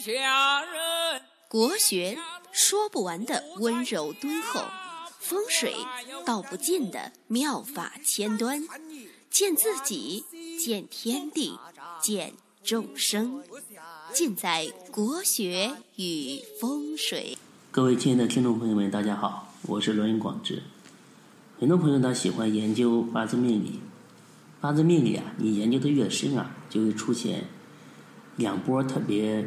下人。国学说不完的温柔敦厚，风水道不尽的妙法千端，见自己，见天地，见众生，尽在国学与风水。各位亲爱的听众朋友们，大家好，我是罗云广志。很多朋友他喜欢研究八字命理，八字命理啊，你研究的越深啊，就会出现两波特别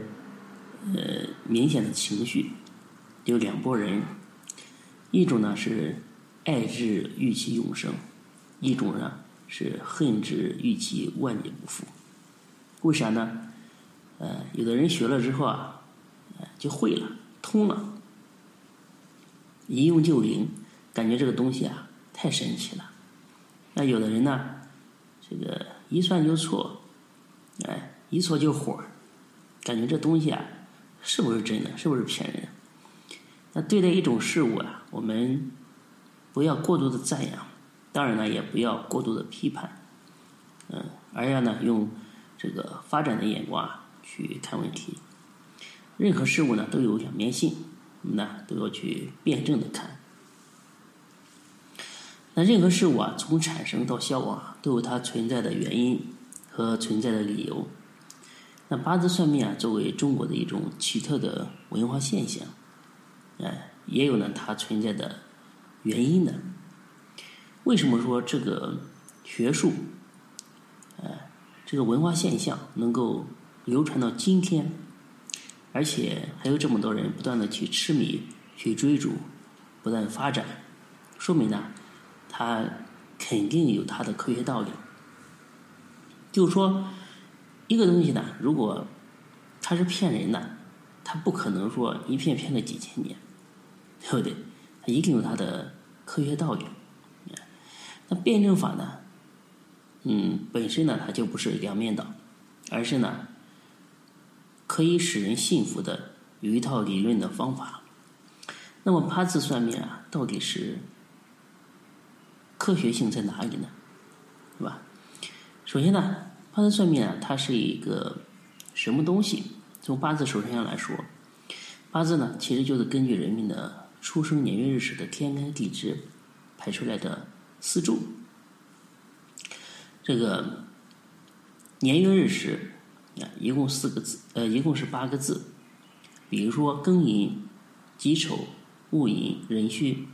呃明显的情绪，有两拨人，一种呢是爱之欲其永生，一种呢是恨之欲其万劫不复。为啥呢？呃，有的人学了之后啊，就会了，通了，一用就灵，感觉这个东西啊。太神奇了，那有的人呢，这个一算就错，哎，一错就火，感觉这东西啊，是不是真的？是不是骗人？那对待一种事物啊，我们不要过度的赞扬，当然呢，也不要过度的批判，嗯，而要呢，用这个发展的眼光啊去看问题。任何事物呢，都有两面性，我们呢，都要去辩证的看。那任何事物啊，从产生到消亡啊，都有它存在的原因和存在的理由。那八字算命啊，作为中国的一种奇特的文化现象，哎，也有呢它存在的原因的。为什么说这个学术，哎，这个文化现象能够流传到今天，而且还有这么多人不断的去痴迷、去追逐、不断发展，说明呢？它肯定有它的科学道理。就是说一个东西呢，如果它是骗人的，它不可能说一骗骗个几千年，对不对？它一定有它的科学道理。那辩证法呢？嗯，本身呢，它就不是两面倒，而是呢，可以使人信服的有一套理论的方法。那么八字算命啊，到底是？科学性在哪里呢？是吧？首先呢，八字算命啊，它是一个什么东西？从八字首先上来说，八字呢，其实就是根据人们的出生年月日时的天干地支排出来的四柱。这个年月日时啊，一共四个字，呃，一共是八个字。比如说庚寅、己丑、戊寅、壬戌。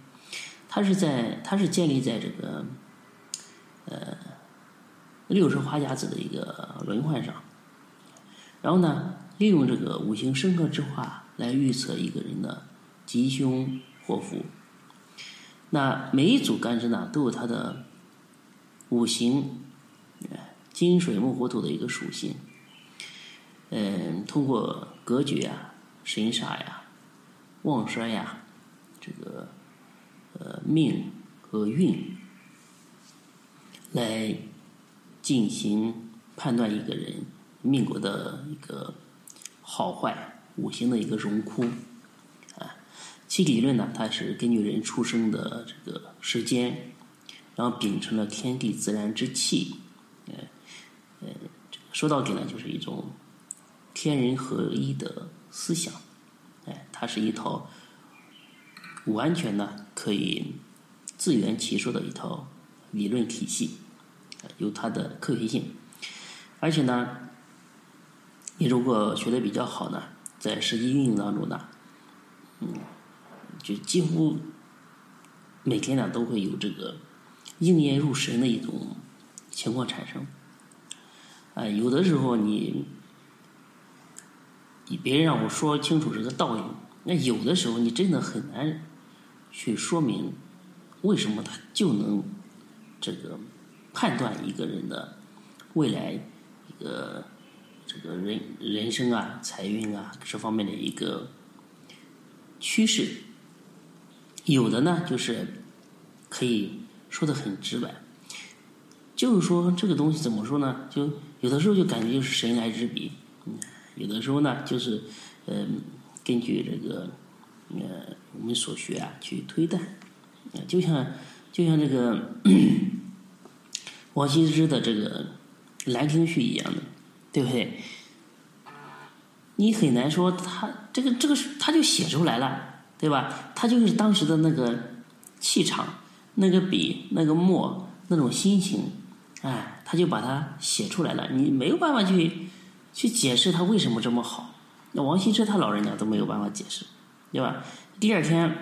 它是在，它是建立在这个，呃，六十花甲子的一个轮换上，然后呢，利用这个五行生克之化来预测一个人的吉凶祸福。那每一组干支呢，都有它的五行，金水木火土的一个属性。嗯，通过格局啊、神煞呀、旺衰呀，这个。呃，命和运来进行判断一个人命格的一个好坏，五行的一个荣枯啊。其理论呢，它是根据人出生的这个时间，然后秉承了天地自然之气，呃呃，说到底呢，就是一种天人合一的思想，哎，它是一套。完全呢可以自圆其说的一套理论体系，有它的科学性，而且呢，你如果学的比较好呢，在实际运用当中呢，嗯，就几乎每天呢都会有这个应验入神的一种情况产生。啊，有的时候你你别人让我说清楚这个道理，那有的时候你真的很难。去说明为什么他就能这个判断一个人的未来一个这个人人生啊财运啊这方面的一个趋势，有的呢就是可以说的很直白，就是说这个东西怎么说呢？就有的时候就感觉就是神来之笔，有的时候呢就是嗯根据这个。呃，我们所学啊，去推断，就像就像这个王羲之的这个《兰亭序》一样的，对不对？你很难说他这个这个他就写出来了，对吧？他就是当时的那个气场、那个笔、那个墨、那种心情，哎，他就把它写出来了。你没有办法去去解释他为什么这么好。那王羲之他老人家都没有办法解释，对吧？第二天，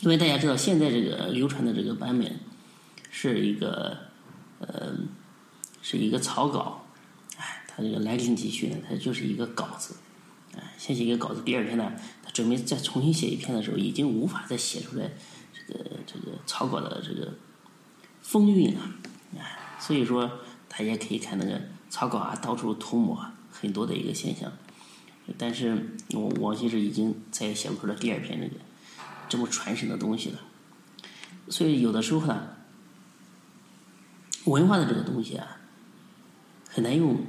因为大家知道现在这个流传的这个版本是一个呃是一个草稿。哎他这个《兰亭集序》呢，它就是一个稿子，哎，先写一个稿子。第二天呢，他准备再重新写一篇的时候，已经无法再写出来这个这个草稿的这个风韵了，哎，所以说他也可以看那个草稿啊，到处涂抹很多的一个现象。但是我王羲之已经再也写不出来第二篇这个这么传神的东西了。所以有的时候呢，文化的这个东西啊，很难用。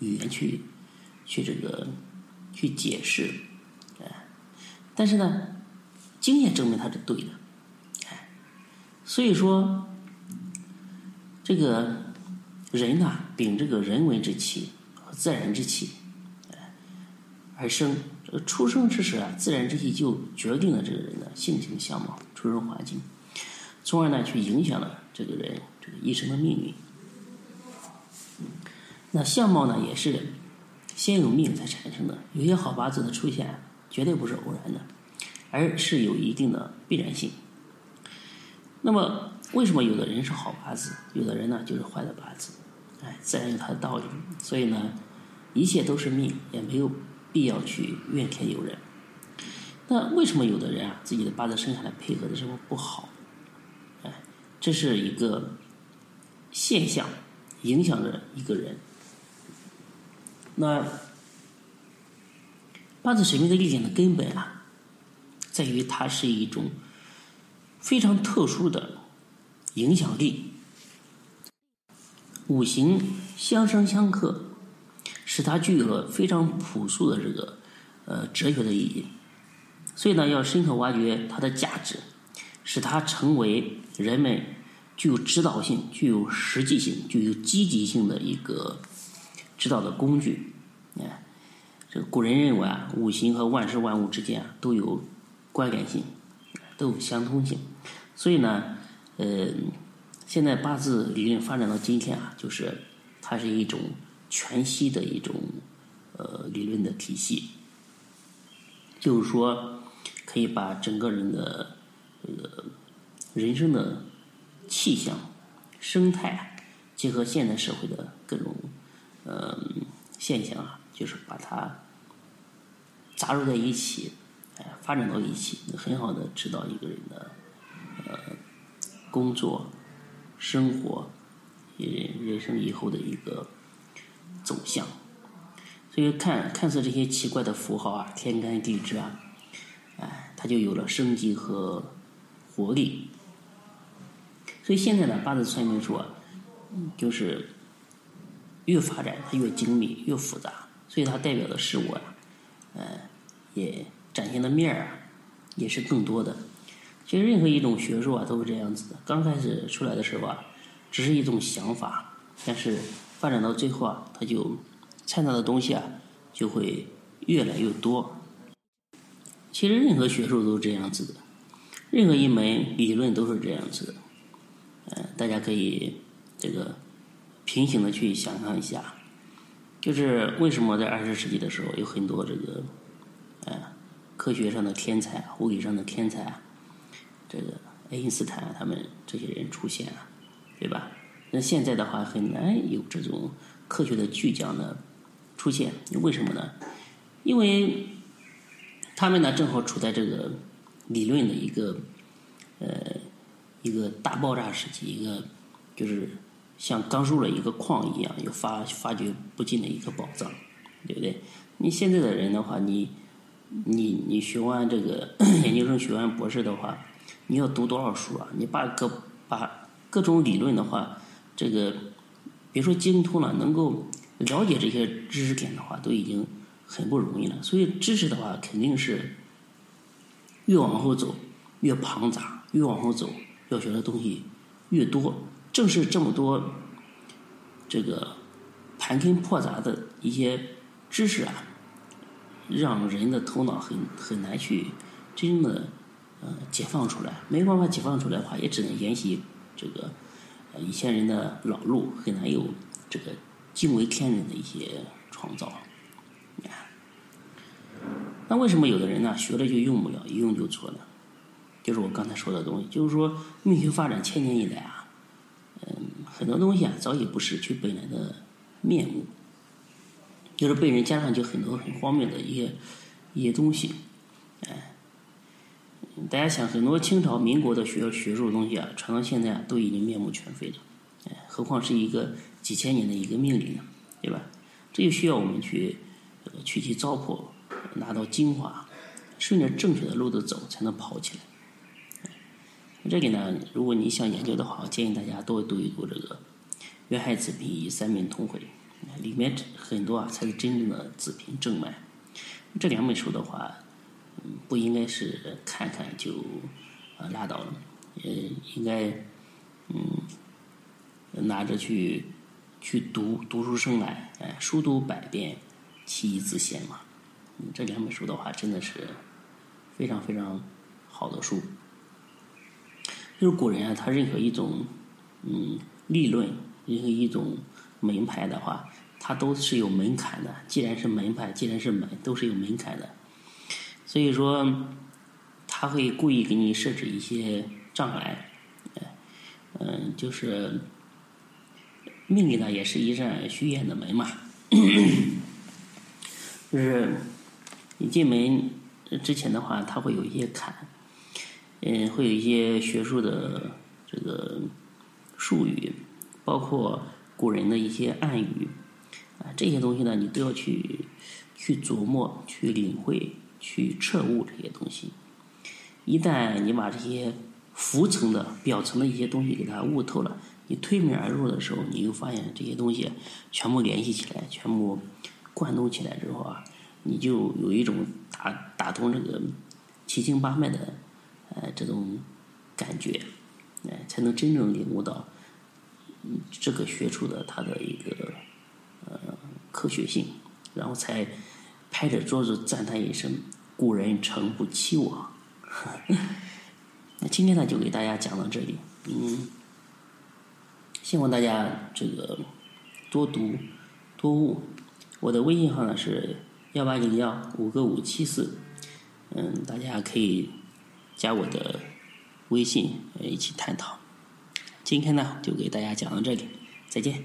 语言去，去这个，去解释，哎，但是呢，经验证明它是对的，哎，所以说，这个人呐，秉这个人文之气和自然之气，哎，而生，这个出生之时啊，自然之气就决定了这个人的性情相貌、出生环境，从而呢，去影响了这个人这个一生的命运。那相貌呢，也是先有命才产生的。有些好八字的出现，绝对不是偶然的，而是有一定的必然性。那么，为什么有的人是好八字，有的人呢就是坏的八字？哎，自然有它的道理。所以呢，一切都是命，也没有必要去怨天尤人。那为什么有的人啊，自己的八字生下来配合的时候不好？这是一个现象，影响着一个人。那八字水平的力量的根本啊，在于它是一种非常特殊的影响力，五行相生相克，使它具有了非常朴素的这个呃哲学的意义。所以呢，要深刻挖掘它的价值，使它成为人们具有指导性、具有实际性、具有积极性的一个。指导的工具，哎，这古人认为啊，五行和万事万物之间啊都有关联性，都有相通性，所以呢，呃，现在八字理论发展到今天啊，就是它是一种全息的一种呃理论的体系，就是说可以把整个人的这个人生的气象、生态结合现代社会的各种。呃，现象啊，就是把它杂糅在一起，哎，发展到一起，很好的指导一个人的呃工作、生活、人人生以后的一个走向。所以看看似这些奇怪的符号啊，天干地支啊，哎，它就有了生机和活力。所以现在呢，八字算命术啊，就是。越发展它越精密越复杂，所以它代表的事物啊，呃，也展现的面儿啊，也是更多的。其实任何一种学术啊都是这样子的，刚开始出来的时候啊，只是一种想法，但是发展到最后啊，它就掺杂的东西啊就会越来越多。其实任何学术都是这样子的，任何一门理论都是这样子的。呃，大家可以这个。平行的去想象一下，就是为什么在二十世纪的时候有很多这个，呃，科学上的天才、物理上的天才，这个爱因斯坦他们这些人出现了，对吧？那现在的话很难有这种科学的巨匠的出现，为什么呢？因为他们呢正好处在这个理论的一个呃一个大爆炸时期，一个就是。像刚入了一个矿一样，有发发掘不尽的一个宝藏，对不对？你现在的人的话，你你你学完这个 研究生，学完博士的话，你要读多少书啊？你把各把各种理论的话，这个别说精通了，能够了解这些知识点的话，都已经很不容易了。所以知识的话，肯定是越往后走越庞杂，越往后走要学的东西越多。正是这么多这个盘根错杂的一些知识啊，让人的头脑很很难去真正的呃解放出来。没办法解放出来的话，也只能沿袭这个呃以前人的老路，很难有这个惊为天人的一些创造。那为什么有的人呢学了就用不了，一用就错呢？就是我刚才说的东西，就是说命学发展千年以来啊，嗯，很多东西啊早已不是其本来的面目，就是被人加上去很多很荒谬的一些一些东西，哎，大家想，很多清朝、民国的学学术东西啊，传到现在啊，都已经面目全非了，哎，何况是一个几千年的一个命理呢，对吧？这就需要我们去去其糟粕。拿到精华，顺着正确的路子走，才能跑起来。这里呢，如果你想研究的话，我建议大家多读一读这个《渊海子平与三命通会》，里面很多啊才是真正的子平正脉。这两本书的话，不应该是看看就啊拉倒了，呃，应该嗯拿着去去读，读出声来，哎，书读百遍，其义自现嘛。这两本书的话，真的是非常非常好的书。就是古人啊，他任何一种嗯立论，任何一种门派的话，它都是有门槛的。既然是门派，既然是门，都是有门槛的。所以说，他会故意给你设置一些障碍。嗯，就是命理呢，也是一扇虚掩的门嘛。就是。你进门之前的话，它会有一些坎，嗯，会有一些学术的这个术语，包括古人的一些暗语，啊，这些东西呢，你都要去去琢磨、去领会、去彻悟这些东西。一旦你把这些浮层的、表层的一些东西给它悟透了，你推门而入的时候，你就发现这些东西全部联系起来，全部贯通起来之后啊。你就有一种打打通这个七经八脉的呃这种感觉，哎，才能真正领悟到这个学术的它的一个呃科学性，然后才拍着桌子赞叹一声：“古人诚不欺我。” 那今天呢，就给大家讲到这里，嗯，希望大家这个多读多悟。我的微信号呢是。幺八零幺五个五七四，嗯，大家可以加我的微信，一起探讨。今天呢，就给大家讲到这里，再见。